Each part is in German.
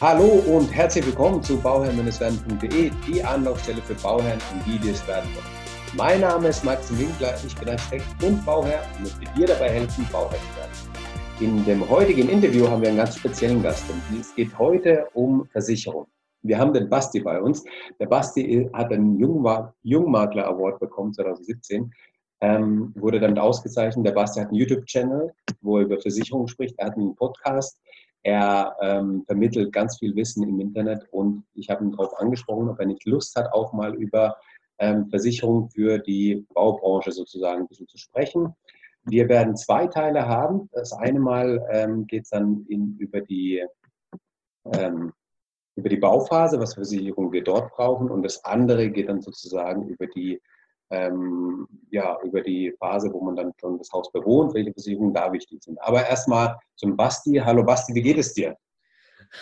Hallo und herzlich willkommen zu bauherrn-werden.de, die Anlaufstelle für Bauherren und die, die es werden wollen. Mein Name ist Maxim Winkler, ich bin Architekt und Bauherr und möchte dir dabei helfen, Bauherr zu werden. In dem heutigen Interview haben wir einen ganz speziellen Gast und es geht heute um Versicherung. Wir haben den Basti bei uns. Der Basti hat einen Jungmakler Award bekommen 2017 ähm, wurde damit ausgezeichnet. Der Basti hat einen YouTube-Channel, wo er über Versicherungen spricht. Er hat einen Podcast. Er ähm, vermittelt ganz viel Wissen im Internet und ich habe ihn darauf angesprochen, ob er nicht Lust hat, auch mal über ähm, Versicherungen für die Baubranche sozusagen ein bisschen zu sprechen. Wir werden zwei Teile haben. Das eine Mal ähm, geht es dann in, über, die, ähm, über die Bauphase, was Versicherungen wir dort brauchen. Und das andere geht dann sozusagen über die ähm, ja, über die Phase, wo man dann schon das Haus bewohnt, welche Versicherungen da wichtig sind. Aber erstmal zum Basti. Hallo Basti, wie geht es dir?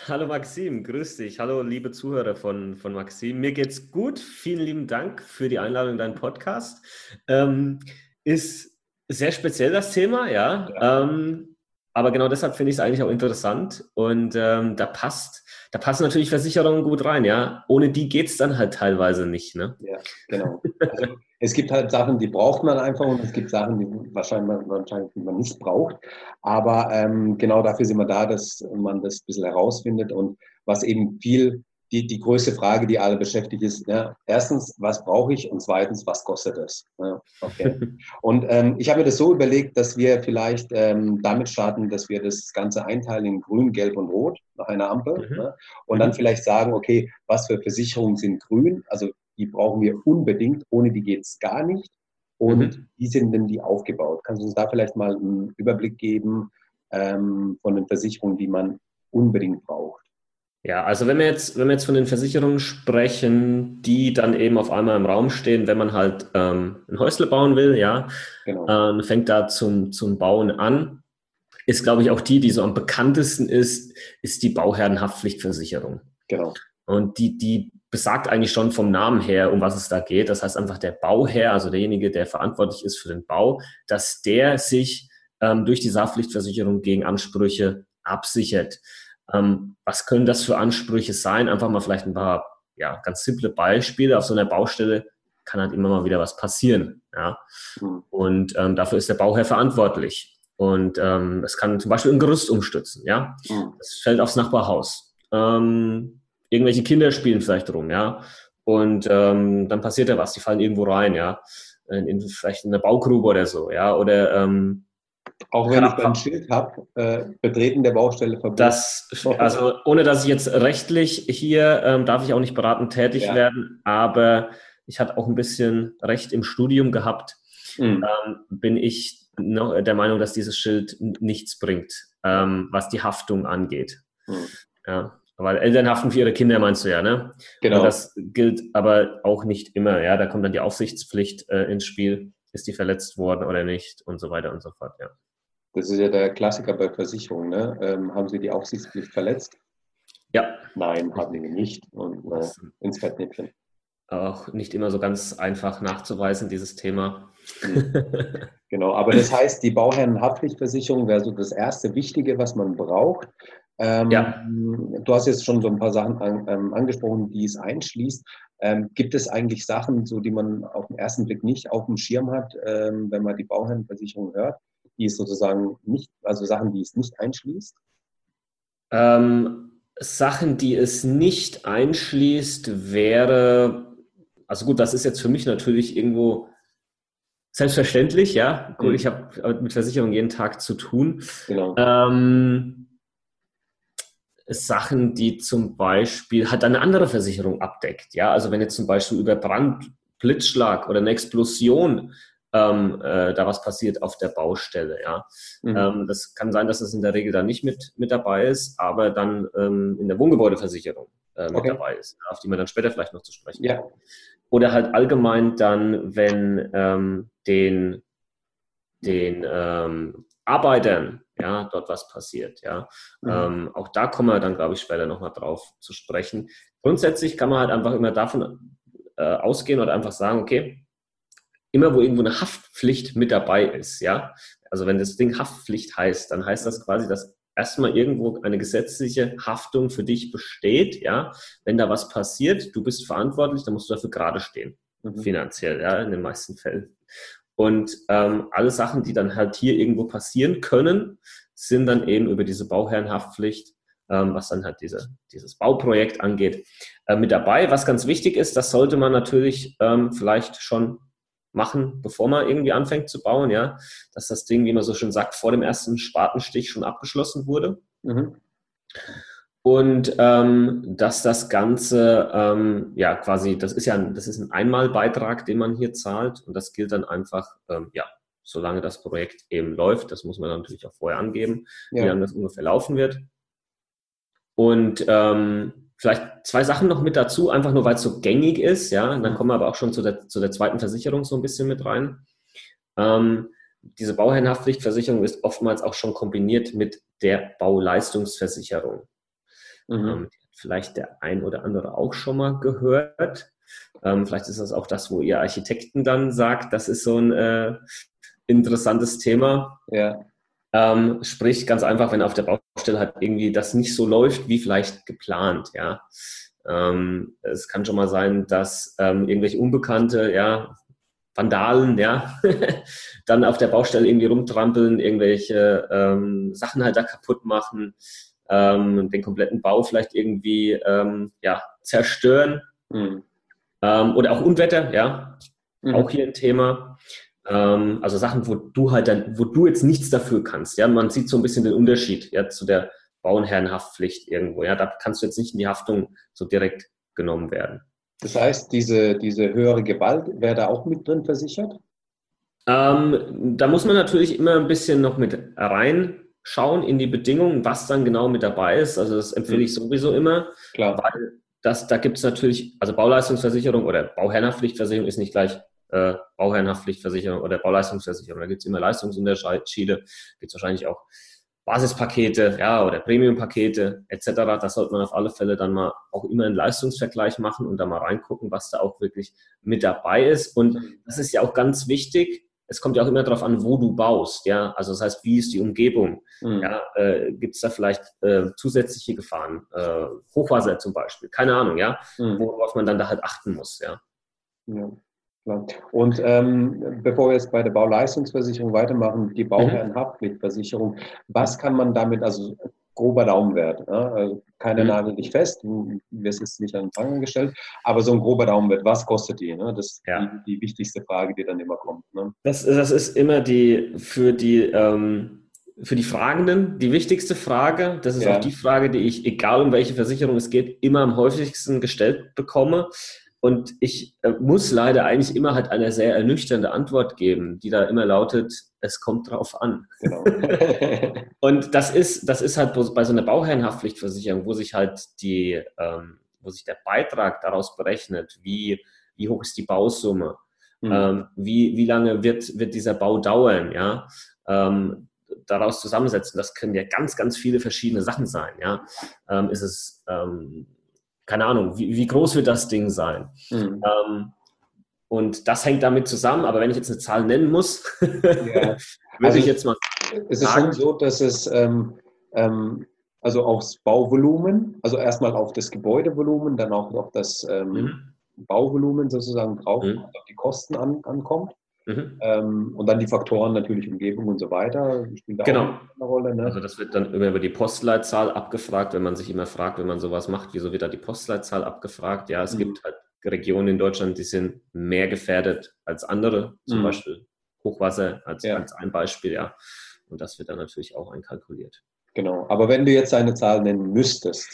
Hallo Maxim, grüß dich. Hallo liebe Zuhörer von, von Maxim. Mir geht's gut. Vielen lieben Dank für die Einladung in deinen Podcast. Ähm, ist sehr speziell das Thema, ja. ja. Ähm, aber genau deshalb finde ich es eigentlich auch interessant. Und ähm, da passt, da passen natürlich Versicherungen gut rein, ja. Ohne die geht es dann halt teilweise nicht. Ne? Ja, genau. Also, es gibt halt Sachen, die braucht man einfach und es gibt Sachen, die wahrscheinlich, wahrscheinlich man nicht braucht. Aber ähm, genau dafür sind wir da, dass man das ein bisschen herausfindet. Und was eben viel die, die größte Frage, die alle beschäftigt, ist, ja, erstens, was brauche ich und zweitens, was kostet es? Ja, okay. und ähm, ich habe mir das so überlegt, dass wir vielleicht ähm, damit starten, dass wir das Ganze einteilen in grün, gelb und rot nach einer Ampel mhm. ne? und dann mhm. vielleicht sagen, okay, was für Versicherungen sind grün? Also die brauchen wir unbedingt, ohne die geht es gar nicht. Und mhm. wie sind denn die aufgebaut? Kannst du uns da vielleicht mal einen Überblick geben ähm, von den Versicherungen, die man unbedingt braucht? Ja, also wenn wir jetzt, wenn wir jetzt von den Versicherungen sprechen, die dann eben auf einmal im Raum stehen, wenn man halt ähm, ein Häusle bauen will, ja, genau. äh, fängt da zum, zum Bauen an, ist, glaube ich, auch die, die so am bekanntesten ist, ist die Bauherrenhaftpflichtversicherung. Genau. Und die, die besagt eigentlich schon vom Namen her, um was es da geht. Das heißt einfach der Bauherr, also derjenige, der verantwortlich ist für den Bau, dass der sich ähm, durch die Haftpflichtversicherung gegen Ansprüche absichert. Ähm, was können das für Ansprüche sein? Einfach mal vielleicht ein paar ja, ganz simple Beispiele. Auf so einer Baustelle kann halt immer mal wieder was passieren. Ja? Mhm. Und ähm, dafür ist der Bauherr verantwortlich. Und ähm, es kann zum Beispiel ein Gerüst umstützen. Ja, mhm. es fällt aufs Nachbarhaus. Ähm, irgendwelche Kinder spielen vielleicht rum. Ja, und ähm, dann passiert ja was. Die fallen irgendwo rein. Ja, in, in vielleicht in eine Baugrube oder so. Ja, oder ähm, auch wenn ich ein Schild habe, äh, Betreten der Baustelle verboten. Das, also ohne dass ich jetzt rechtlich hier, ähm, darf ich auch nicht beratend tätig ja. werden, aber ich hatte auch ein bisschen Recht im Studium gehabt, mhm. ähm, bin ich noch der Meinung, dass dieses Schild nichts bringt, ähm, was die Haftung angeht. Mhm. Ja, weil Eltern haften für ihre Kinder, meinst du ja, ne? Genau. Und das gilt aber auch nicht immer, ja. Da kommt dann die Aufsichtspflicht äh, ins Spiel. Ist die verletzt worden oder nicht und so weiter und so fort, ja. Das ist ja der Klassiker bei Versicherungen. Ne? Ähm, haben Sie die Aufsichtspflicht verletzt? Ja. Nein, haben Sie nicht. Und äh, ins Fettnäpfchen. Auch nicht immer so ganz einfach nachzuweisen, dieses Thema. Genau, aber das heißt, die Bauherrenhaftpflichtversicherung wäre so das erste Wichtige, was man braucht. Ähm, ja. Du hast jetzt schon so ein paar Sachen an, ähm, angesprochen, die es einschließt. Ähm, gibt es eigentlich Sachen, so die man auf den ersten Blick nicht auf dem Schirm hat, ähm, wenn man die Bauherrenversicherung hört? die es sozusagen nicht, also Sachen, die es nicht einschließt? Ähm, Sachen, die es nicht einschließt, wäre, also gut, das ist jetzt für mich natürlich irgendwo selbstverständlich, ja. Gut, mhm. ich habe mit Versicherung jeden Tag zu tun. Genau. Ähm, Sachen, die zum Beispiel halt eine andere Versicherung abdeckt, ja. Also wenn jetzt zum Beispiel über Brand, Blitzschlag oder eine Explosion ähm, äh, da was passiert auf der Baustelle. Ja. Mhm. Ähm, das kann sein, dass es in der Regel dann nicht mit, mit dabei ist, aber dann ähm, in der Wohngebäudeversicherung äh, mit okay. dabei ist, auf die wir dann später vielleicht noch zu sprechen ja. Oder halt allgemein dann, wenn ähm, den, den ähm, Arbeitern ja, dort was passiert. Ja. Mhm. Ähm, auch da kommen wir dann, glaube ich, später nochmal drauf zu sprechen. Grundsätzlich kann man halt einfach immer davon äh, ausgehen oder einfach sagen, okay, immer wo irgendwo eine Haftpflicht mit dabei ist, ja, also wenn das Ding Haftpflicht heißt, dann heißt das quasi, dass erstmal irgendwo eine gesetzliche Haftung für dich besteht, ja. Wenn da was passiert, du bist verantwortlich, dann musst du dafür gerade stehen, mhm. finanziell, ja, in den meisten Fällen. Und ähm, alle Sachen, die dann halt hier irgendwo passieren können, sind dann eben über diese Bauherrenhaftpflicht, ähm, was dann halt diese, dieses Bauprojekt angeht, äh, mit dabei. Was ganz wichtig ist, das sollte man natürlich ähm, vielleicht schon machen, bevor man irgendwie anfängt zu bauen, ja, dass das Ding, wie man so schön sagt, vor dem ersten Spatenstich schon abgeschlossen wurde. Mhm. Und ähm, dass das Ganze, ähm, ja, quasi, das ist ja ein, das ist ein Einmalbeitrag, den man hier zahlt. Und das gilt dann einfach, ähm, ja, solange das Projekt eben läuft. Das muss man natürlich auch vorher angeben, ja. wie lange das ungefähr laufen wird. Und ähm, Vielleicht zwei Sachen noch mit dazu, einfach nur weil es so gängig ist, ja. Und dann kommen wir aber auch schon zu der, zu der zweiten Versicherung so ein bisschen mit rein. Ähm, diese Bauherrenhaftpflichtversicherung ist oftmals auch schon kombiniert mit der Bauleistungsversicherung. Mhm. Ähm, vielleicht der ein oder andere auch schon mal gehört. Ähm, vielleicht ist das auch das, wo ihr Architekten dann sagt, das ist so ein äh, interessantes Thema. Ja. Ähm, sprich, ganz einfach, wenn auf der Baustelle halt irgendwie das nicht so läuft, wie vielleicht geplant, ja. Ähm, es kann schon mal sein, dass ähm, irgendwelche Unbekannte, ja, Vandalen, ja, dann auf der Baustelle irgendwie rumtrampeln, irgendwelche ähm, Sachen halt da kaputt machen, ähm, den kompletten Bau vielleicht irgendwie, ähm, ja, zerstören. Mhm. oder auch Unwetter, ja, mhm. auch hier ein Thema. Ähm, also Sachen, wo du halt dann, wo du jetzt nichts dafür kannst. Ja, man sieht so ein bisschen den Unterschied ja, zu der Bauernherrenhaftpflicht irgendwo. Ja, da kannst du jetzt nicht in die Haftung so direkt genommen werden. Das heißt, diese, diese höhere Gewalt wäre da auch mit drin versichert? Ähm, da muss man natürlich immer ein bisschen noch mit reinschauen in die Bedingungen, was dann genau mit dabei ist. Also das empfehle ich mhm. sowieso immer. Klar. Weil das, da gibt es natürlich, also Bauleistungsversicherung oder Bauherrenhaftpflichtversicherung ist nicht gleich äh, Bauherrenhaftpflichtversicherung oder Bauleistungsversicherung. Da gibt es immer Leistungsunterschiede, gibt es wahrscheinlich auch Basispakete ja, oder Premiumpakete etc. Das sollte man auf alle Fälle dann mal auch immer einen Leistungsvergleich machen und da mal reingucken, was da auch wirklich mit dabei ist. Und das ist ja auch ganz wichtig. Es kommt ja auch immer darauf an, wo du baust. Ja, also das heißt, wie ist die Umgebung? Mhm. Ja, äh, gibt es da vielleicht äh, zusätzliche Gefahren? Äh, Hochwasser zum Beispiel, keine Ahnung. Ja, mhm. worauf man dann da halt achten muss. Ja. ja. Und ähm, bevor wir jetzt bei der Bauleistungsversicherung weitermachen, die Bauherrenhaftpflichtversicherung, was kann man damit, also grober Daumenwert, ja? also keine mhm. Nagel nicht fest, wir sind nicht an den Pranger gestellt, aber so ein grober Daumenwert, was kostet die? Ne? Das ist ja. die, die, wichtigste Frage, die dann immer kommt. Ne? Das, das ist immer die für die ähm für die Fragenden die wichtigste Frage. Das ist ja. auch die Frage, die ich, egal um welche Versicherung es geht, immer am häufigsten gestellt bekomme. Und ich äh, muss leider eigentlich immer halt eine sehr ernüchternde Antwort geben, die da immer lautet, es kommt drauf an. Genau. und das ist, das ist halt bei so einer Bauherrenhaftpflichtversicherung, wo sich halt die, ähm, wo sich der Beitrag daraus berechnet, wie, wie hoch ist die Bausumme, mhm. ähm, wie, wie lange wird, wird dieser Bau dauern, ja, ähm, daraus zusammensetzen. Das können ja ganz, ganz viele verschiedene Sachen sein, ja. Ähm, ist es, ähm, keine Ahnung, wie, wie groß wird das Ding sein? Mhm. Ähm, und das hängt damit zusammen, aber wenn ich jetzt eine Zahl nennen muss, ja. würde also ich jetzt mal. Es ist schon so, dass es ähm, ähm, also aufs Bauvolumen, also erstmal auf das Gebäudevolumen, dann auch auf das ähm, mhm. Bauvolumen sozusagen drauf, mhm. auf die Kosten an, ankommt. Mhm. Ähm, und dann die Faktoren natürlich Umgebung und so weiter genau. Rolle. Ne? Also das wird dann über die Postleitzahl abgefragt, wenn man sich immer fragt, wenn man sowas macht, wieso wird da die Postleitzahl abgefragt? Ja, es mhm. gibt halt Regionen in Deutschland, die sind mehr gefährdet als andere, zum mhm. Beispiel Hochwasser als, ja. als ein Beispiel, ja. Und das wird dann natürlich auch einkalkuliert. Genau. Aber wenn du jetzt eine Zahl nennen müsstest.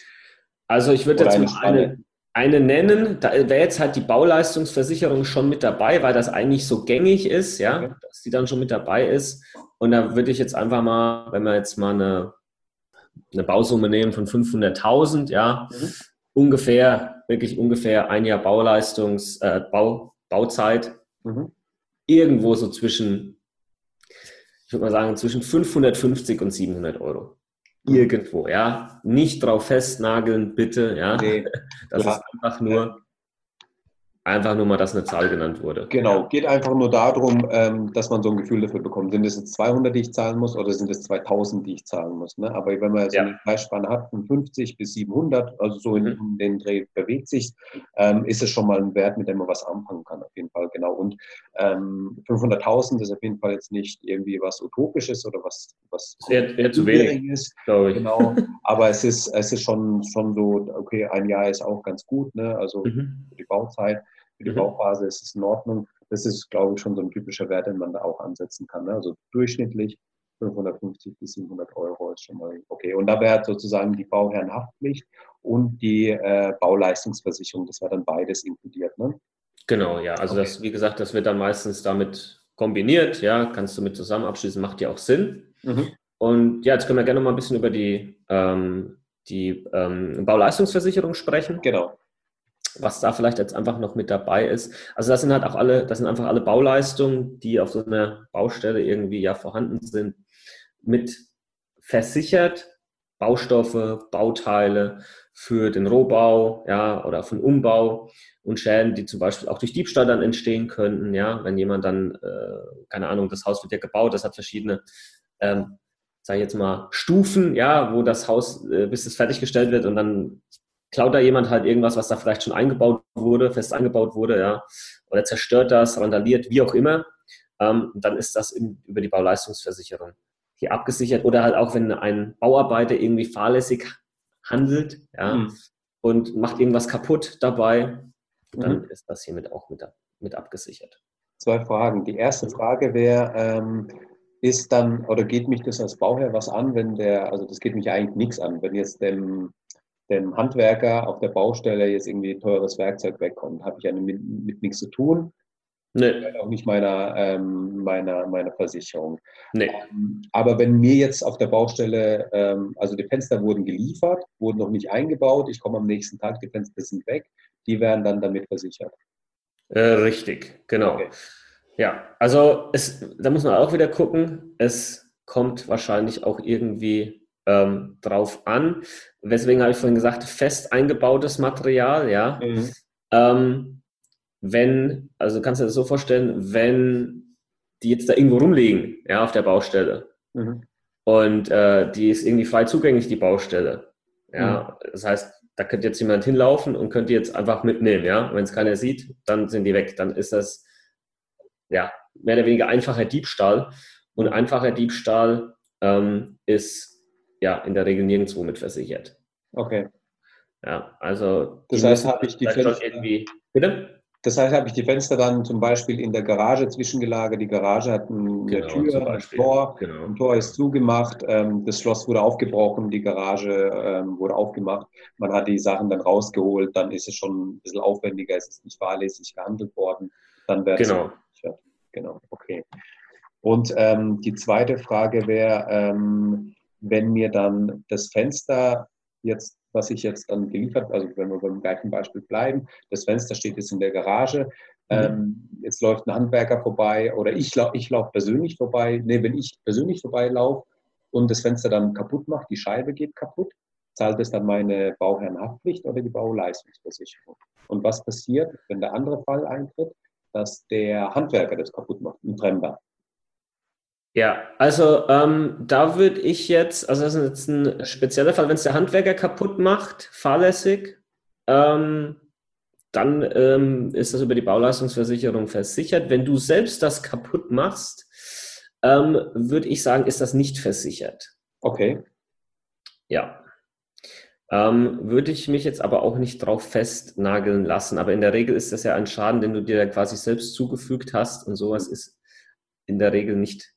Also ich würde jetzt mal eine, eine nennen, da wäre jetzt halt die Bauleistungsversicherung schon mit dabei, weil das eigentlich so gängig ist, ja, okay. dass die dann schon mit dabei ist. Und da würde ich jetzt einfach mal, wenn wir jetzt mal eine, eine Bausumme nehmen von 500.000, ja, mhm. ungefähr, wirklich ungefähr ein Jahr Bauleistungs, äh, Bau, Bauzeit, mhm. irgendwo so zwischen, ich würde mal sagen, zwischen 550 und 700 Euro irgendwo, ja. Nicht drauf festnageln, bitte, ja. Nee. Das ja. ist einfach nur Einfach nur mal, dass eine Zahl genannt wurde. Genau, geht einfach nur darum, ähm, dass man so ein Gefühl dafür bekommt. Sind es jetzt 200, die ich zahlen muss oder sind es 2000, die ich zahlen muss? Ne? Aber wenn man so ja. eine Preisspanne hat von 50 bis 700, also so in, mhm. den Dreh bewegt sich, ähm, ist es schon mal ein Wert, mit dem man was anfangen kann, auf jeden Fall. Genau. Und ähm, 500.000 ist auf jeden Fall jetzt nicht irgendwie was Utopisches oder was, was sehr, sehr zu wenig ist. Glaube ich. Genau. Aber es ist, es ist schon, schon so, okay, ein Jahr ist auch ganz gut, ne? also mhm. für die Bauzeit. Für die mhm. Bauphase ist es in Ordnung. Das ist, glaube ich, schon so ein typischer Wert, den man da auch ansetzen kann. Ne? Also durchschnittlich 550 bis 700 Euro ist schon mal okay. Und da wäre sozusagen die Bauherrenhaftpflicht und die äh, Bauleistungsversicherung, das wäre dann beides inkludiert. Ne? Genau, ja. Also okay. das, wie gesagt, das wird dann meistens damit kombiniert, ja, kannst du mit zusammen abschließen, macht ja auch Sinn. Mhm. Und ja, jetzt können wir gerne noch mal ein bisschen über die, ähm, die ähm, Bauleistungsversicherung sprechen. Genau was da vielleicht jetzt einfach noch mit dabei ist. Also das sind halt auch alle, das sind einfach alle Bauleistungen, die auf so einer Baustelle irgendwie ja vorhanden sind, mit versichert, Baustoffe, Bauteile für den Rohbau, ja, oder für den Umbau und Schäden, die zum Beispiel auch durch Diebstahl dann entstehen könnten, ja, wenn jemand dann, äh, keine Ahnung, das Haus wird ja gebaut, das hat verschiedene, ähm, sage ich jetzt mal, Stufen, ja, wo das Haus, äh, bis es fertiggestellt wird und dann klaut da jemand halt irgendwas, was da vielleicht schon eingebaut wurde, fest eingebaut wurde, ja, oder zerstört das, randaliert, wie auch immer, ähm, dann ist das in, über die Bauleistungsversicherung hier abgesichert. Oder halt auch, wenn ein Bauarbeiter irgendwie fahrlässig handelt, ja, mhm. und macht irgendwas kaputt dabei, dann mhm. ist das hiermit auch mit, mit abgesichert. Zwei Fragen. Die erste Frage wäre, ähm, ist dann, oder geht mich das als Bauherr was an, wenn der, also das geht mich eigentlich nichts an, wenn jetzt dem dem Handwerker auf der Baustelle jetzt irgendwie teures Werkzeug wegkommt, habe ich ja mit, mit nichts zu tun. Nee. Auch nicht meiner, ähm, meiner, meiner Versicherung. Nee. Ähm, aber wenn mir jetzt auf der Baustelle, ähm, also die Fenster wurden geliefert, wurden noch nicht eingebaut, ich komme am nächsten Tag, die Fenster sind weg, die werden dann damit versichert. Äh, richtig, genau. Okay. Ja, also es, da muss man auch wieder gucken, es kommt wahrscheinlich auch irgendwie ähm, drauf an. Weswegen habe ich vorhin gesagt, fest eingebautes Material, ja. Mhm. Wenn, also kannst du dir das so vorstellen, wenn die jetzt da irgendwo rumliegen, ja, auf der Baustelle mhm. und äh, die ist irgendwie frei zugänglich, die Baustelle, ja. Mhm. Das heißt, da könnte jetzt jemand hinlaufen und könnte jetzt einfach mitnehmen, ja. Wenn es keiner sieht, dann sind die weg. Dann ist das, ja, mehr oder weniger einfacher Diebstahl. Und einfacher Diebstahl ähm, ist ja in der Regel nirgendwo mit versichert. Okay. Ja, also das heißt, habe ich die Fenster irgendwie. Bitte? Das heißt, habe ich die Fenster dann zum Beispiel in der Garage zwischengelagert. Die Garage hat eine genau, Tür, ein Tor. Genau. Ein Tor ist zugemacht. Ähm, das Schloss wurde aufgebrochen. Die Garage ähm, wurde aufgemacht. Man hat die Sachen dann rausgeholt. Dann ist es schon ein bisschen aufwendiger. Es ist nicht fahrlässig gehandelt worden. Dann wäre genau. es. Genau, okay. Und ähm, die zweite Frage wäre, ähm, wenn mir dann das Fenster jetzt, was ich jetzt dann geliefert, also wenn wir beim gleichen Beispiel bleiben, das Fenster steht jetzt in der Garage, mhm. ähm, jetzt läuft ein Handwerker vorbei oder ich, ich laufe persönlich vorbei, nee, wenn ich persönlich vorbeilaufe und das Fenster dann kaputt macht, die Scheibe geht kaputt, zahlt es dann meine Bauherrenhaftpflicht oder die Bauleistungsversicherung? Und was passiert, wenn der andere Fall eintritt, dass der Handwerker das kaputt macht, ein Fremder? Ja, also ähm, da würde ich jetzt, also das ist jetzt ein spezieller Fall, wenn es der Handwerker kaputt macht, fahrlässig, ähm, dann ähm, ist das über die Bauleistungsversicherung versichert. Wenn du selbst das kaputt machst, ähm, würde ich sagen, ist das nicht versichert. Okay. Ja. Ähm, würde ich mich jetzt aber auch nicht drauf festnageln lassen. Aber in der Regel ist das ja ein Schaden, den du dir quasi selbst zugefügt hast und sowas ist in der Regel nicht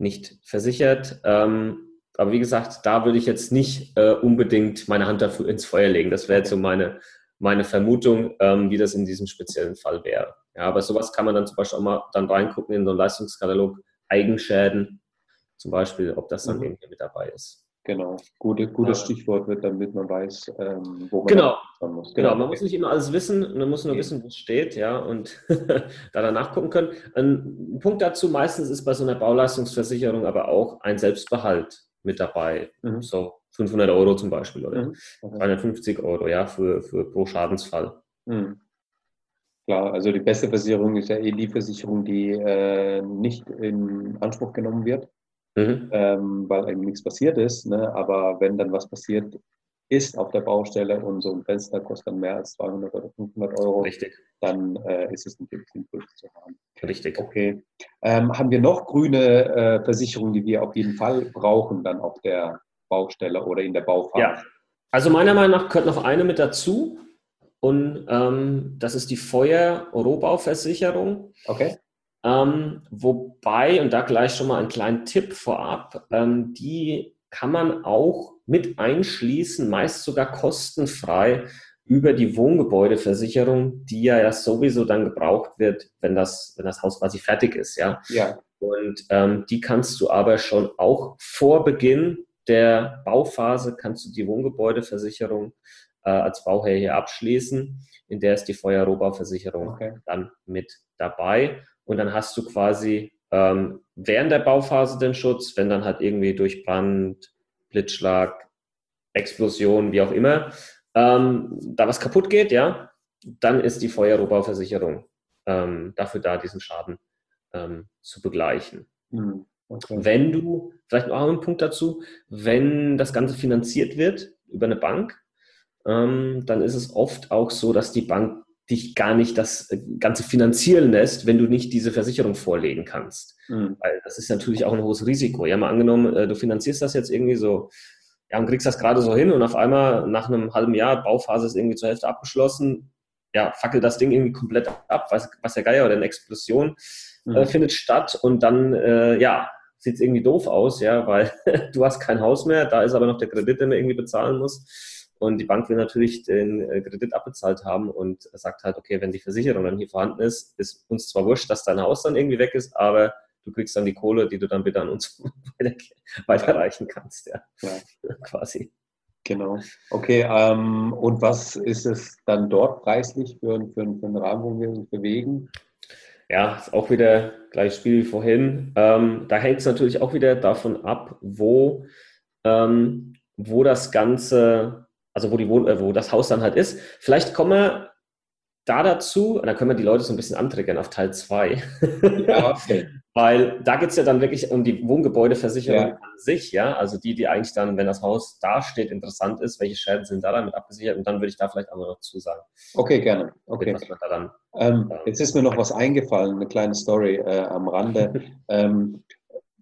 nicht versichert. Ähm, aber wie gesagt, da würde ich jetzt nicht äh, unbedingt meine Hand dafür ins Feuer legen. Das wäre jetzt so meine, meine Vermutung, ähm, wie das in diesem speziellen Fall wäre. Ja, aber sowas kann man dann zum Beispiel auch mal dann reingucken in so einen Leistungskatalog, Eigenschäden zum Beispiel, ob das dann mhm. irgendwie mit dabei ist. Genau, Gute, gutes Stichwort wird, damit man weiß, ähm, wo man genau. muss. Genau, genau man muss nicht immer alles wissen, man muss nur okay. wissen, wo es steht, ja, und da dann nachgucken können. Ein Punkt dazu meistens ist bei so einer Bauleistungsversicherung aber auch ein Selbstbehalt mit dabei. Mhm. So 500 Euro zum Beispiel oder mhm. okay. 250 Euro, ja, für, für pro Schadensfall. Mhm. Klar, also die beste Versicherung ist ja eh die Versicherung, die äh, nicht in Anspruch genommen wird, mhm. ähm, weil eben nichts passiert ist. Ne? Aber wenn dann was passiert ist auf der Baustelle und so ein Fenster kostet dann mehr als 200 oder 500 Euro, Richtig. dann äh, ist es natürlich sinnvoll zu haben. Richtig. Okay. Ähm, haben wir noch grüne äh, Versicherungen, die wir auf jeden Fall brauchen, dann auf der Baustelle oder in der Bauphase? Ja. Also meiner Meinung nach gehört noch eine mit dazu. Und ähm, das ist die Feuer-Rohbauversicherung. Okay. Ähm, wobei, und da gleich schon mal einen kleinen Tipp vorab, ähm, die kann man auch mit einschließen, meist sogar kostenfrei über die Wohngebäudeversicherung, die ja, ja sowieso dann gebraucht wird, wenn das, wenn das Haus quasi fertig ist, ja. Ja. Und ähm, die kannst du aber schon auch vor Beginn der Bauphase kannst du die Wohngebäudeversicherung äh, als Bauherr hier abschließen. In der ist die Feuerrohbauversicherung okay. dann mit dabei. Und dann hast du quasi ähm, während der Bauphase den Schutz, wenn dann halt irgendwie durch Brand, Blitzschlag, Explosion, wie auch immer, ähm, da was kaputt geht, ja, dann ist die Feuerrohbauversicherung ähm, dafür da, diesen Schaden ähm, zu begleichen. Mhm. Okay. Wenn du, vielleicht noch einen Punkt dazu, wenn das Ganze finanziert wird über eine Bank, ähm, dann ist es oft auch so, dass die Bank dich gar nicht das äh, Ganze finanzieren lässt, wenn du nicht diese Versicherung vorlegen kannst. Mhm. Weil das ist natürlich auch ein hohes Risiko. Ja, mal angenommen, äh, du finanzierst das jetzt irgendwie so, ja, und kriegst das gerade so hin und auf einmal nach einem halben Jahr, Bauphase ist irgendwie zur Hälfte abgeschlossen, ja, fackelt das Ding irgendwie komplett ab, was, was der Geier oder eine Explosion mhm. äh, findet statt und dann, äh, ja, sieht es irgendwie doof aus, ja, weil du hast kein Haus mehr, da ist aber noch der Kredit, den man irgendwie bezahlen muss. Und die Bank will natürlich den äh, Kredit abbezahlt haben und sagt halt, okay, wenn die Versicherung dann hier vorhanden ist, ist uns zwar wurscht, dass dein Haus dann irgendwie weg ist, aber du kriegst dann die Kohle, die du dann bitte an uns weiterreichen kannst, ja, ja. quasi. Genau. Okay, ähm, und was ist es dann dort preislich für, für, für einen Rahmen, wo wir uns bewegen? Ja, ist auch wieder gleiches Spiel wie vorhin. Ähm, da hängt es natürlich auch wieder davon ab, wo, ähm, wo das Ganze also wo, die Wohn äh, wo das Haus dann halt ist. Vielleicht kommen wir da dazu, und dann können wir die Leute so ein bisschen antriggern auf Teil 2. Ja, okay. Weil da geht es ja dann wirklich um die Wohngebäudeversicherung ja. an sich, ja. Also die, die eigentlich dann, wenn das Haus dasteht, interessant ist, welche Schäden sind da damit abgesichert und dann würde ich da vielleicht auch noch zu sagen. Okay, gerne. Okay. Dann, ähm, äh, jetzt ist mir noch was eingefallen, eine kleine Story äh, am Rande. ähm,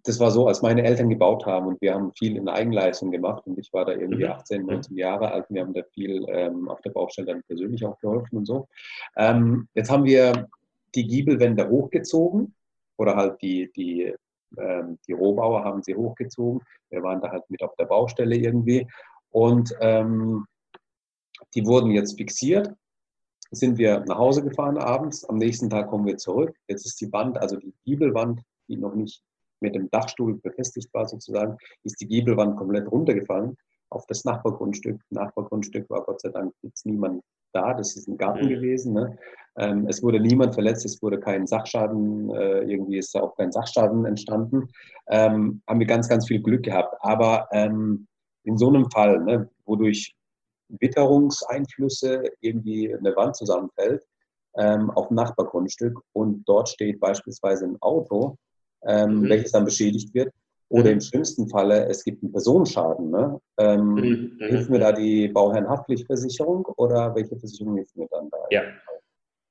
das war so, als meine Eltern gebaut haben und wir haben viel in Eigenleistung gemacht und ich war da irgendwie 18, mhm. 19 Jahre alt und wir haben da viel ähm, auf der Baustelle dann persönlich auch geholfen und so. Ähm, jetzt haben wir die Giebelwände hochgezogen oder halt die, die, ähm, die Rohbauer haben sie hochgezogen. Wir waren da halt mit auf der Baustelle irgendwie und ähm, die wurden jetzt fixiert sind wir nach Hause gefahren abends. Am nächsten Tag kommen wir zurück. Jetzt ist die Wand, also die Giebelwand, die noch nicht mit dem Dachstuhl befestigt war sozusagen, ist die Giebelwand komplett runtergefallen auf das Nachbargrundstück. Nachbargrundstück war Gott sei Dank jetzt niemand da, das ist ein Garten mhm. gewesen. Ne? Ähm, es wurde niemand verletzt, es wurde kein Sachschaden, äh, irgendwie ist da auch kein Sachschaden entstanden. Ähm, haben wir ganz, ganz viel Glück gehabt. Aber ähm, in so einem Fall, ne, wodurch Witterungseinflüsse irgendwie eine Wand zusammenfällt, ähm, auf dem Nachbargrundstück und dort steht beispielsweise ein Auto, ähm, mhm. welches dann beschädigt wird. Oder mhm. im schlimmsten Falle, es gibt einen Personenschaden. Ne? Ähm, mhm. Hilft mir da die Bauherrenhaftpflichtversicherung oder welche Versicherung hilft mir dann da? Ja,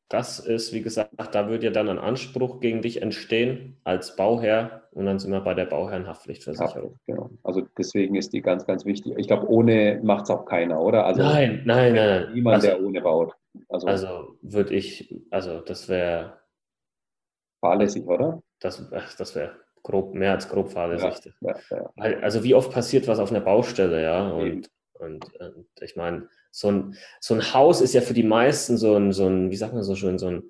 das ist, wie gesagt, da würde ja dann ein Anspruch gegen dich entstehen als Bauherr und dann sind wir bei der Bauherrenhaftpflichtversicherung. Ja, genau. Also deswegen ist die ganz, ganz wichtig. Ich glaube, ohne macht es auch keiner, oder? Also nein, nein, nein. nein. Niemand, also, der ohne baut. Also, also würde ich, also das wäre fahrlässig, oder? Das, das wäre grob, mehr als grob fahrlässig. Ja, ja, ja. Also wie oft passiert was auf einer Baustelle, ja? Und, und, und, ich meine, so ein, so ein Haus ist ja für die meisten so ein, so ein, wie sagt man so schön, so ein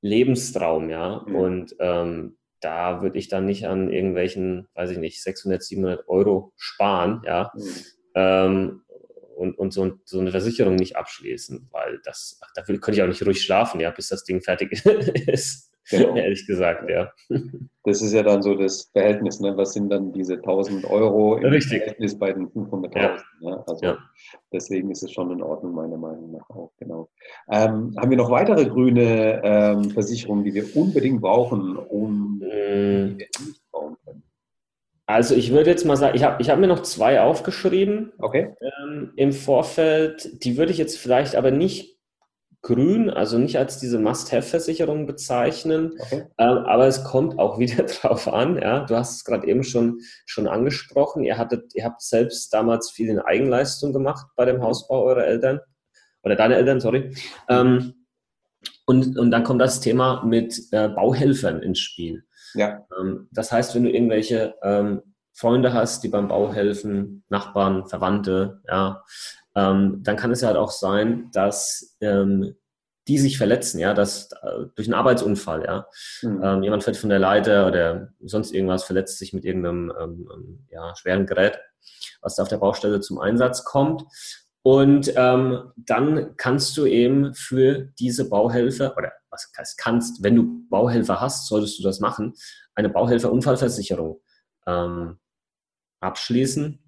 Lebenstraum, ja. Mhm. Und ähm, da würde ich dann nicht an irgendwelchen, weiß ich nicht, 600, 700 Euro sparen, ja. Mhm. Ähm, und, und so, so, eine Versicherung nicht abschließen, weil das, ach, da könnte ich auch nicht ruhig schlafen, ja, bis das Ding fertig ist. Genau. ehrlich gesagt, ja. Das ist ja dann so das Verhältnis, ne? was sind dann diese 1000 Euro im Richtig. Verhältnis bei den 500.000? Ja. Ne? Also ja. deswegen ist es schon in Ordnung, meiner Meinung nach auch, genau. Ähm, haben wir noch weitere grüne ähm, Versicherungen, die wir unbedingt brauchen, um die nicht bauen können? Also ich würde jetzt mal sagen, ich habe ich hab mir noch zwei aufgeschrieben okay. ähm, im Vorfeld. Die würde ich jetzt vielleicht aber nicht grün, also nicht als diese Must-Have-Versicherung bezeichnen, okay. ähm, aber es kommt auch wieder drauf an. Ja? Du hast es gerade eben schon, schon angesprochen. Ihr, hattet, ihr habt selbst damals viel in Eigenleistung gemacht bei dem Hausbau eurer Eltern oder deiner Eltern, sorry. Ähm, und, und dann kommt das Thema mit äh, Bauhelfern ins Spiel. Ja. Ähm, das heißt, wenn du irgendwelche ähm, Freunde hast, die beim Bau helfen, Nachbarn, Verwandte, ja, ähm, dann kann es ja halt auch sein, dass ähm, die sich verletzen, ja, dass äh, durch einen Arbeitsunfall, ja, mhm. ähm, jemand fällt von der Leiter oder sonst irgendwas, verletzt sich mit irgendeinem ähm, ähm, ja, schweren Gerät, was da auf der Baustelle zum Einsatz kommt. Und ähm, dann kannst du eben für diese Bauhelfer, oder was kannst, wenn du Bauhelfer hast, solltest du das machen, eine Bauhelfer-Unfallversicherung ähm, abschließen.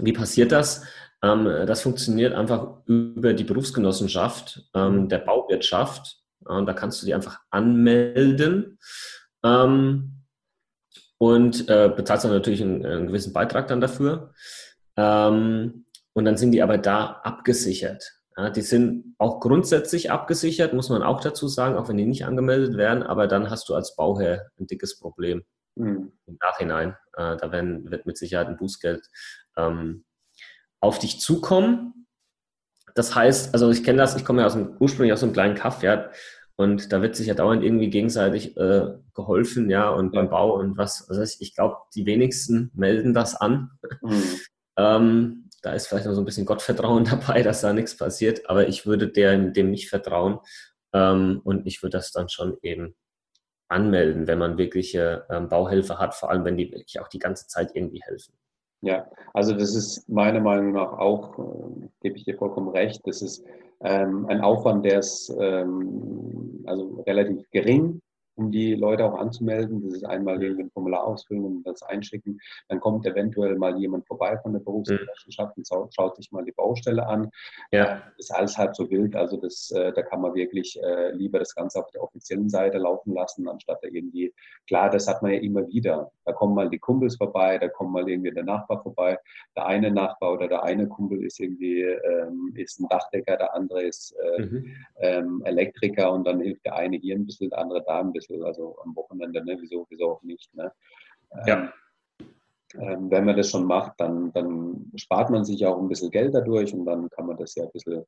Wie passiert das? Ähm, das funktioniert einfach über die Berufsgenossenschaft ähm, der Bauwirtschaft. Und da kannst du die einfach anmelden ähm, und äh, bezahlst dann natürlich einen, einen, gewissen Beitrag dann dafür. Ähm, und dann sind die aber da abgesichert. Ja, die sind auch grundsätzlich abgesichert, muss man auch dazu sagen, auch wenn die nicht angemeldet werden, aber dann hast du als Bauherr ein dickes Problem mhm. im Nachhinein. Äh, da werden, wird mit Sicherheit ein Bußgeld ähm, auf dich zukommen. Das heißt, also ich kenne das, ich komme ja aus dem, ursprünglich aus einem kleinen Kaff, ja, und da wird sich ja dauernd irgendwie gegenseitig äh, geholfen, ja, und beim Bau und was. Also ich glaube, die wenigsten melden das an. Mhm. ähm, da ist vielleicht noch so ein bisschen Gottvertrauen dabei, dass da nichts passiert, aber ich würde dem, dem nicht vertrauen ähm, und ich würde das dann schon eben anmelden, wenn man wirkliche ähm, Bauhilfe hat, vor allem wenn die wirklich auch die ganze Zeit irgendwie helfen. Ja, also das ist meiner Meinung nach auch, äh, gebe ich dir vollkommen recht, das ist ähm, ein Aufwand, der ist ähm, also relativ gering um die Leute auch anzumelden. Das ist einmal irgendwie ein Formular ausfüllen und das einschicken. Dann kommt eventuell mal jemand vorbei von der Berufsgenossenschaft und schaut sich mal die Baustelle an. Ja. Äh, ist alles halb so wild. Also das, äh, da kann man wirklich äh, lieber das Ganze auf der offiziellen Seite laufen lassen, anstatt da irgendwie, klar, das hat man ja immer wieder. Da kommen mal die Kumpels vorbei, da kommt mal irgendwie der Nachbar vorbei. Der eine Nachbar oder der eine Kumpel ist irgendwie ähm, ist ein Dachdecker, der andere ist äh, mhm. ähm, Elektriker und dann hilft der eine hier ein bisschen, der andere da ein bisschen Also am Wochenende, ne? wieso, wieso auch nicht. Ne? Ja. Ähm, wenn man das schon macht, dann, dann spart man sich auch ein bisschen Geld dadurch und dann kann man das ja ein bisschen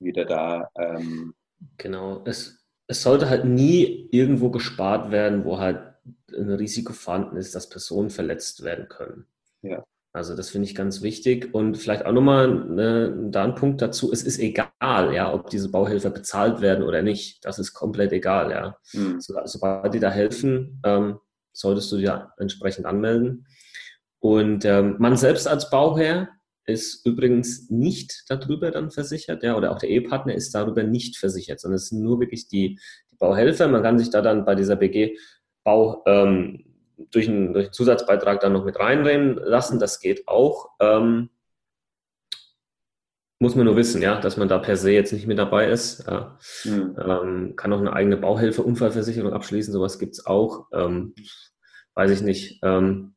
wieder da. Ähm genau, es, es sollte halt nie irgendwo gespart werden, wo halt ein Risiko vorhanden ist, dass Personen verletzt werden können. Ja. Also das finde ich ganz wichtig. Und vielleicht auch nochmal ne, da ein Punkt dazu, es ist egal, ja, ob diese Bauhilfe bezahlt werden oder nicht. Das ist komplett egal, ja. Mhm. So, sobald die da helfen, ähm, solltest du ja entsprechend anmelden. Und ähm, man selbst als Bauherr ist übrigens nicht darüber dann versichert, ja, oder auch der Ehepartner ist darüber nicht versichert, sondern es sind nur wirklich die, die Bauhelfer. Man kann sich da dann bei dieser BG Bau ähm, durch einen, durch einen Zusatzbeitrag dann noch mit reinnehmen lassen. Das geht auch. Ähm, muss man nur wissen, ja, dass man da per se jetzt nicht mit dabei ist. Ja. Mhm. Ähm, kann auch eine eigene Bauhilfe, Unfallversicherung abschließen, sowas gibt es auch. Ähm, weiß ich nicht, ähm,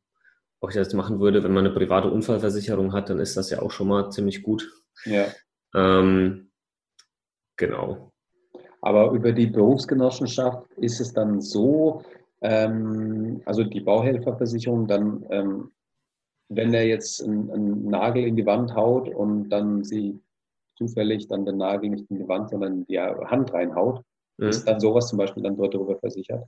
ob ich das machen würde. Wenn man eine private Unfallversicherung hat, dann ist das ja auch schon mal ziemlich gut. Ja. Ähm, genau. Aber über die Berufsgenossenschaft ist es dann so, ähm, also die Bauhelferversicherung, dann, ähm, wenn er jetzt einen, einen, Nagel in die Wand haut und dann sie zufällig dann den Nagel nicht in die Wand, sondern in die Hand reinhaut, mhm. ist dann sowas zum Beispiel dann dort darüber versichert?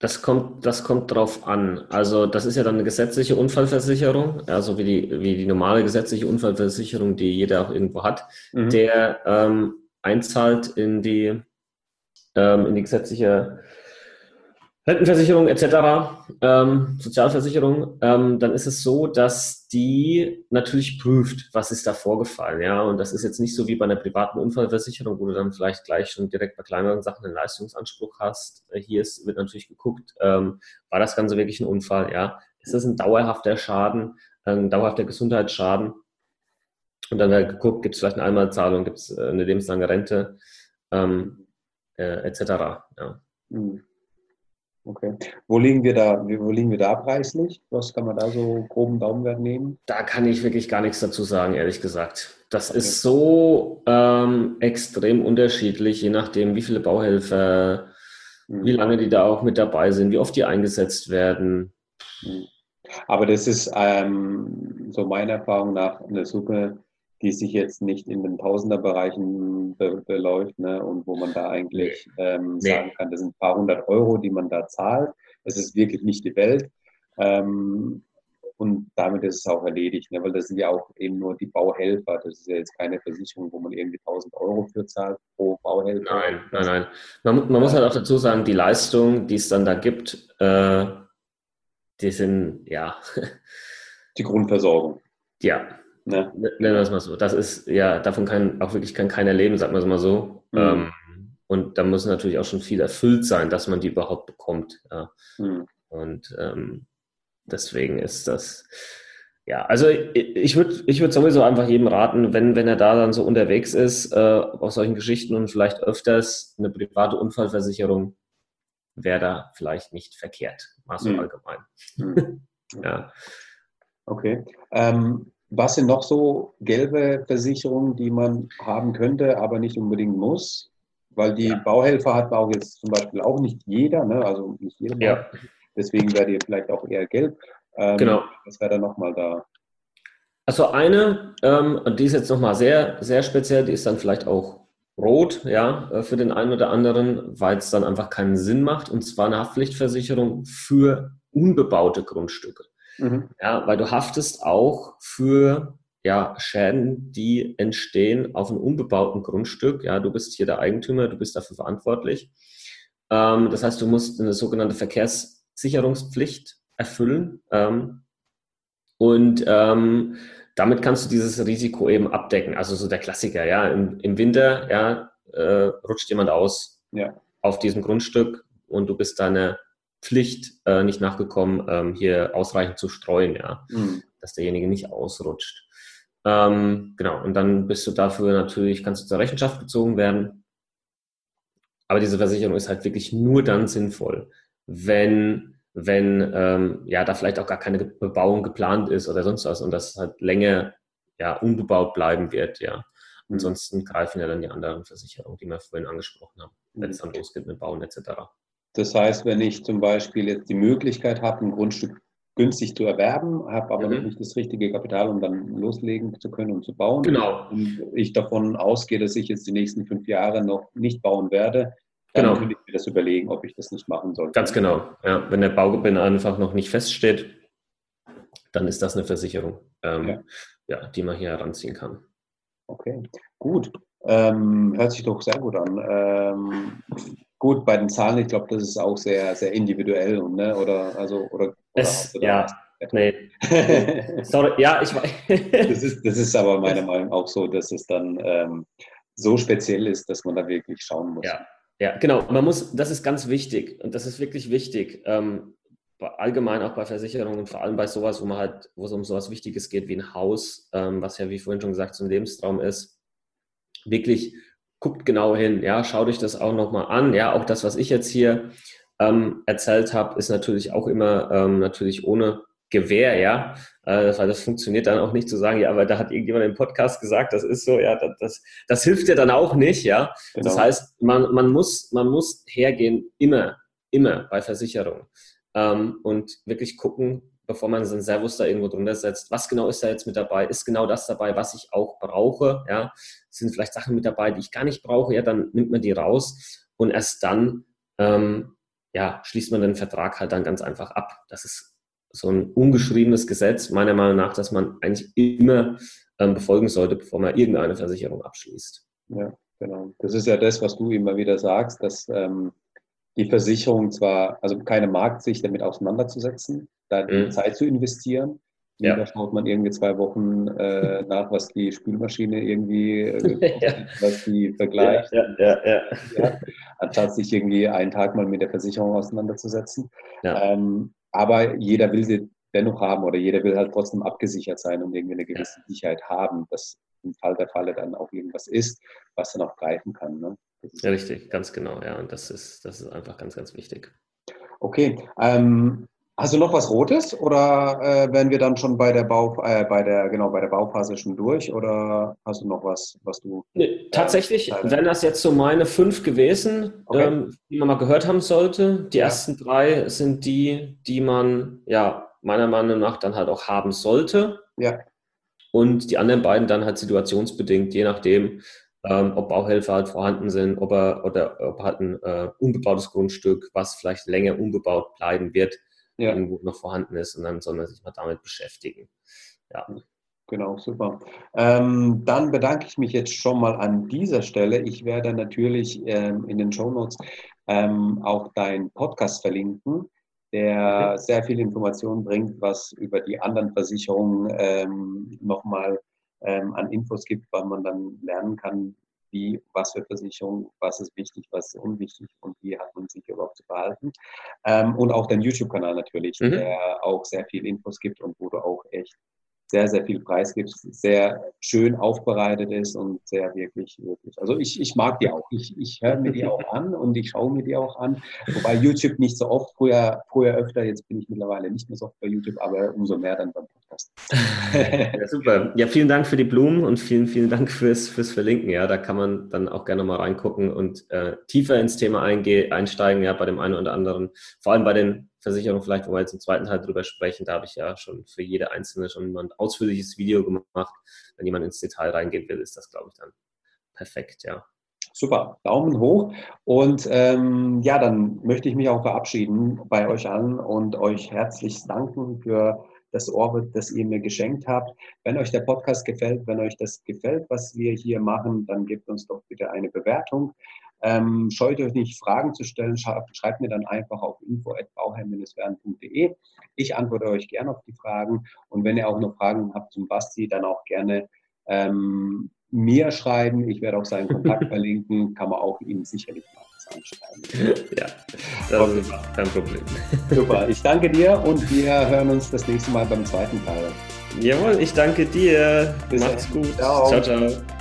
Das kommt, das kommt drauf an. Also das ist ja dann eine gesetzliche Unfallversicherung, also wie die, wie die normale gesetzliche Unfallversicherung, die jeder auch irgendwo hat, mhm. der ähm, einzahlt in die, ähm, in die gesetzliche Rentenversicherung etc., ähm, Sozialversicherung, ähm, dann ist es so, dass die natürlich prüft, was ist da vorgefallen. Ja, und das ist jetzt nicht so wie bei einer privaten Unfallversicherung, wo du dann vielleicht gleich schon direkt bei kleineren Sachen einen Leistungsanspruch hast. Hier ist, wird natürlich geguckt, ähm, war das Ganze wirklich ein Unfall? Ja, ist das ein dauerhafter Schaden, ein dauerhafter Gesundheitsschaden? Und dann wird geguckt, gibt es vielleicht eine Einmalzahlung, gibt es äh, eine lebenslange Rente, ähm, äh, etc. Ja. Mhm. Okay. Wo liegen wir da, wo liegen wir da preislich? Was kann man da so groben Daumenwert nehmen? Da kann ich wirklich gar nichts dazu sagen, ehrlich gesagt. Das okay. ist so ähm, extrem unterschiedlich, je nachdem, wie viele Bauhelfer, mhm. wie lange die da auch mit dabei sind, wie oft die eingesetzt werden. Mhm. Aber das ist ähm, so meiner Erfahrung nach eine Summe, die sich jetzt nicht in den Tausenderbereichen be beläuft ne? und wo man da eigentlich ähm, nee. sagen kann, das sind ein paar hundert Euro, die man da zahlt. Es ist wirklich nicht die Welt. Ähm, und damit ist es auch erledigt, ne? weil das sind ja auch eben nur die Bauhelfer. Das ist ja jetzt keine Versicherung, wo man irgendwie 1000 Euro für zahlt pro Bauhelfer. Nein, nein, nein. Man, man muss halt auch dazu sagen, die Leistung, die es dann da gibt, äh, die sind, ja. Die Grundversorgung. Ja, Ne? Nennen wir es mal so. Das ist, ja, davon kann auch wirklich kann keiner leben, sagen wir es mal so. Mhm. Ähm, und da muss natürlich auch schon viel erfüllt sein, dass man die überhaupt bekommt. Ja. Mhm. Und ähm, deswegen ist das, ja, also ich, würde ich würd sowieso einfach jedem raten, wenn, wenn er da dann so unterwegs ist, äh, auf solchen Geschichten und vielleicht öfters eine private Unfallversicherung, wäre da vielleicht nicht verkehrt, mal so mhm. allgemein. Mhm. ja. Okay. Ähm, was sind noch so gelbe Versicherungen, die man haben könnte, aber nicht unbedingt muss? Weil die. Bauhelfer hat auch jetzt zum Beispiel auch nicht jeder, ne? also nicht jeder. Ja. Deswegen wäre die vielleicht auch eher gelb. Ähm, genau. Was wäre da nochmal da? Also eine, ähm, die ist jetzt nochmal sehr, sehr speziell, die ist dann vielleicht auch rot, ja, äh, für den einen oder anderen, weil es dann einfach keinen Sinn macht. Und zwar eine Haftpflichtversicherung für unbebaute Grundstücke. Mhm. Ja, weil du haftest auch für ja, Schäden, die entstehen auf einem unbebauten Grundstück. Ja, du bist hier der Eigentümer, du bist dafür verantwortlich. Ähm, das heißt, du musst eine sogenannte Verkehrssicherungspflicht erfüllen. Ähm, und ähm, damit kannst du dieses Risiko eben abdecken. Also so der Klassiker, ja, im, im Winter, ja, äh, rutscht jemand aus ja. auf diesem Grundstück und du bist deine Pflicht äh, nicht nachgekommen, ähm, hier ausreichend zu streuen, ja, mhm. dass derjenige nicht ausrutscht. Ähm, genau, und dann bist du dafür natürlich, kannst du zur Rechenschaft gezogen werden. Aber diese Versicherung ist halt wirklich nur dann sinnvoll, wenn, wenn ähm, ja, da vielleicht auch gar keine Bebauung geplant ist oder sonst was und das halt länger ja, unbebaut bleiben wird, ja. Mhm. Ansonsten greifen ja dann die anderen Versicherungen, die wir vorhin angesprochen haben, wenn es dann losgeht mit Bauen etc. Das heißt, wenn ich zum Beispiel jetzt die Möglichkeit habe, ein Grundstück günstig zu erwerben, habe aber mhm. noch nicht das richtige Kapital, um dann loslegen zu können und zu bauen. Genau. Und ich davon ausgehe, dass ich jetzt die nächsten fünf Jahre noch nicht bauen werde, dann genau. würde ich mir das überlegen, ob ich das nicht machen soll. Ganz genau. Ja, wenn der Baugewinn einfach noch nicht feststeht, dann ist das eine Versicherung, ähm, ja. ja. die man hier heranziehen kann. Okay, gut. Ähm, hört sich doch sehr gut an. Ähm, Gut, bei den Zahlen, ich glaube, das ist auch sehr, sehr individuell und, ne, oder, also, oder, es, oder ja, nee. Sorry, ja, ich weiß. das, ist, das ist aber meiner Meinung nach auch so, dass es dann ähm, so speziell ist, dass man da wirklich schauen muss. Ja, ja, genau. Man muss, das ist ganz wichtig und das ist wirklich wichtig. Ähm, allgemein auch bei Versicherungen und vor allem bei sowas, wo man halt, wo es um sowas Wichtiges geht wie ein Haus, ähm, was ja wie vorhin schon gesagt so ein Lebenstraum ist, wirklich guckt genau hin, ja, schaut euch das auch nochmal an. Ja, auch das, was ich jetzt hier ähm, erzählt habe, ist natürlich auch immer ähm, natürlich ohne Gewähr, ja, äh, weil das funktioniert dann auch nicht zu sagen, ja, aber da hat irgendjemand im Podcast gesagt, das ist so, ja, das, das, das hilft dir dann auch nicht, ja. Genau. Das heißt, man, man, muss, man muss hergehen, immer, immer bei Versicherungen ähm, und wirklich gucken, bevor man so ein Servus da irgendwo drunter setzt, was genau ist da jetzt mit dabei? Ist genau das dabei, was ich auch brauche? Ja, sind vielleicht Sachen mit dabei, die ich gar nicht brauche? Ja, dann nimmt man die raus und erst dann ähm, ja, schließt man den Vertrag halt dann ganz einfach ab. Das ist so ein ungeschriebenes Gesetz, meiner Meinung nach, dass man eigentlich immer ähm, befolgen sollte, bevor man irgendeine Versicherung abschließt. Ja, genau. Das ist ja das, was du immer wieder sagst, dass ähm, die Versicherung zwar, also keine Markt, sich damit auseinanderzusetzen, da mhm. Zeit zu investieren. Ja. Da schaut man irgendwie zwei Wochen äh, nach, was die Spülmaschine irgendwie, äh, ja. was die vergleicht. Ja, ja, ja, ja. Anstatt sich irgendwie einen Tag mal mit der Versicherung auseinanderzusetzen. Ähm, aber jeder will sie dennoch haben oder jeder will halt trotzdem abgesichert sein und irgendwie eine gewisse Sicherheit haben, dass im Fall der Falle dann auch irgendwas ist, was dann auch greifen kann. Ne? Ja, richtig, ganz genau, ja. Und das ist, das ist einfach ganz, ganz wichtig. Okay. Ähm, hast du noch was Rotes oder äh, wären wir dann schon bei der Bau, äh, bei der, genau, bei der Bauphase schon durch oder hast du noch was, was du. Nee, tatsächlich äh, wären das jetzt so meine fünf gewesen, okay. ähm, die man mal gehört haben sollte. Die ja. ersten drei sind die, die man ja meiner Meinung nach dann halt auch haben sollte. Ja. Und die anderen beiden dann halt situationsbedingt, je nachdem, ähm, ob Bauhelfer halt vorhanden sind, ob er oder ob halt ein äh, unbebautes Grundstück, was vielleicht länger unbebaut bleiben wird, ja. irgendwo noch vorhanden ist und dann soll man sich mal damit beschäftigen. Ja. Genau, super. Ähm, dann bedanke ich mich jetzt schon mal an dieser Stelle. Ich werde natürlich ähm, in den Show Notes ähm, auch deinen Podcast verlinken, der okay. sehr viel Informationen bringt, was über die anderen Versicherungen ähm, nochmal ähm, an Infos gibt, weil man dann lernen kann, wie, was für Versicherung, was ist wichtig, was ist unwichtig und wie hat man sich überhaupt zu verhalten. Ähm, und auch dein YouTube-Kanal natürlich, mhm. der auch sehr viel Infos gibt und wo du auch echt sehr, sehr viel Preis gibt, sehr schön aufbereitet ist und sehr wirklich, wirklich. Also ich, ich mag die auch. Ich, ich höre mir die auch an und ich schaue mir die auch an. Wobei YouTube nicht so oft, früher, früher öfter, jetzt bin ich mittlerweile nicht mehr so oft bei YouTube, aber umso mehr dann beim Podcast. Ja, super. Ja, vielen Dank für die Blumen und vielen, vielen Dank fürs, fürs Verlinken. Ja, da kann man dann auch gerne mal reingucken und äh, tiefer ins Thema einsteigen, ja, bei dem einen oder anderen. Vor allem bei den Versicherung vielleicht, wo wir jetzt im zweiten Teil drüber sprechen, da habe ich ja schon für jede einzelne schon ein ausführliches Video gemacht. Wenn jemand ins Detail reingehen will, ist das, glaube ich, dann perfekt, ja. Super, Daumen hoch. Und ähm, ja, dann möchte ich mich auch verabschieden bei euch allen und euch herzlich danken für das Orbit, das ihr mir geschenkt habt. Wenn euch der Podcast gefällt, wenn euch das gefällt, was wir hier machen, dann gebt uns doch bitte eine Bewertung. Ähm, scheut euch nicht, Fragen zu stellen. Schreibt, schreibt mir dann einfach auf info.bauherr-werden.de. Ich antworte euch gerne auf die Fragen. Und wenn ihr auch noch Fragen habt zum Basti, dann auch gerne ähm, mir schreiben. Ich werde auch seinen Kontakt verlinken. Kann man auch ihm sicherlich mal was anschreiben. Ja, das okay. ist kein Problem. Super, ich danke dir und wir hören uns das nächste Mal beim zweiten Teil. Jawohl, ich danke dir. Bis Macht's gut. Ciao, ciao. ciao.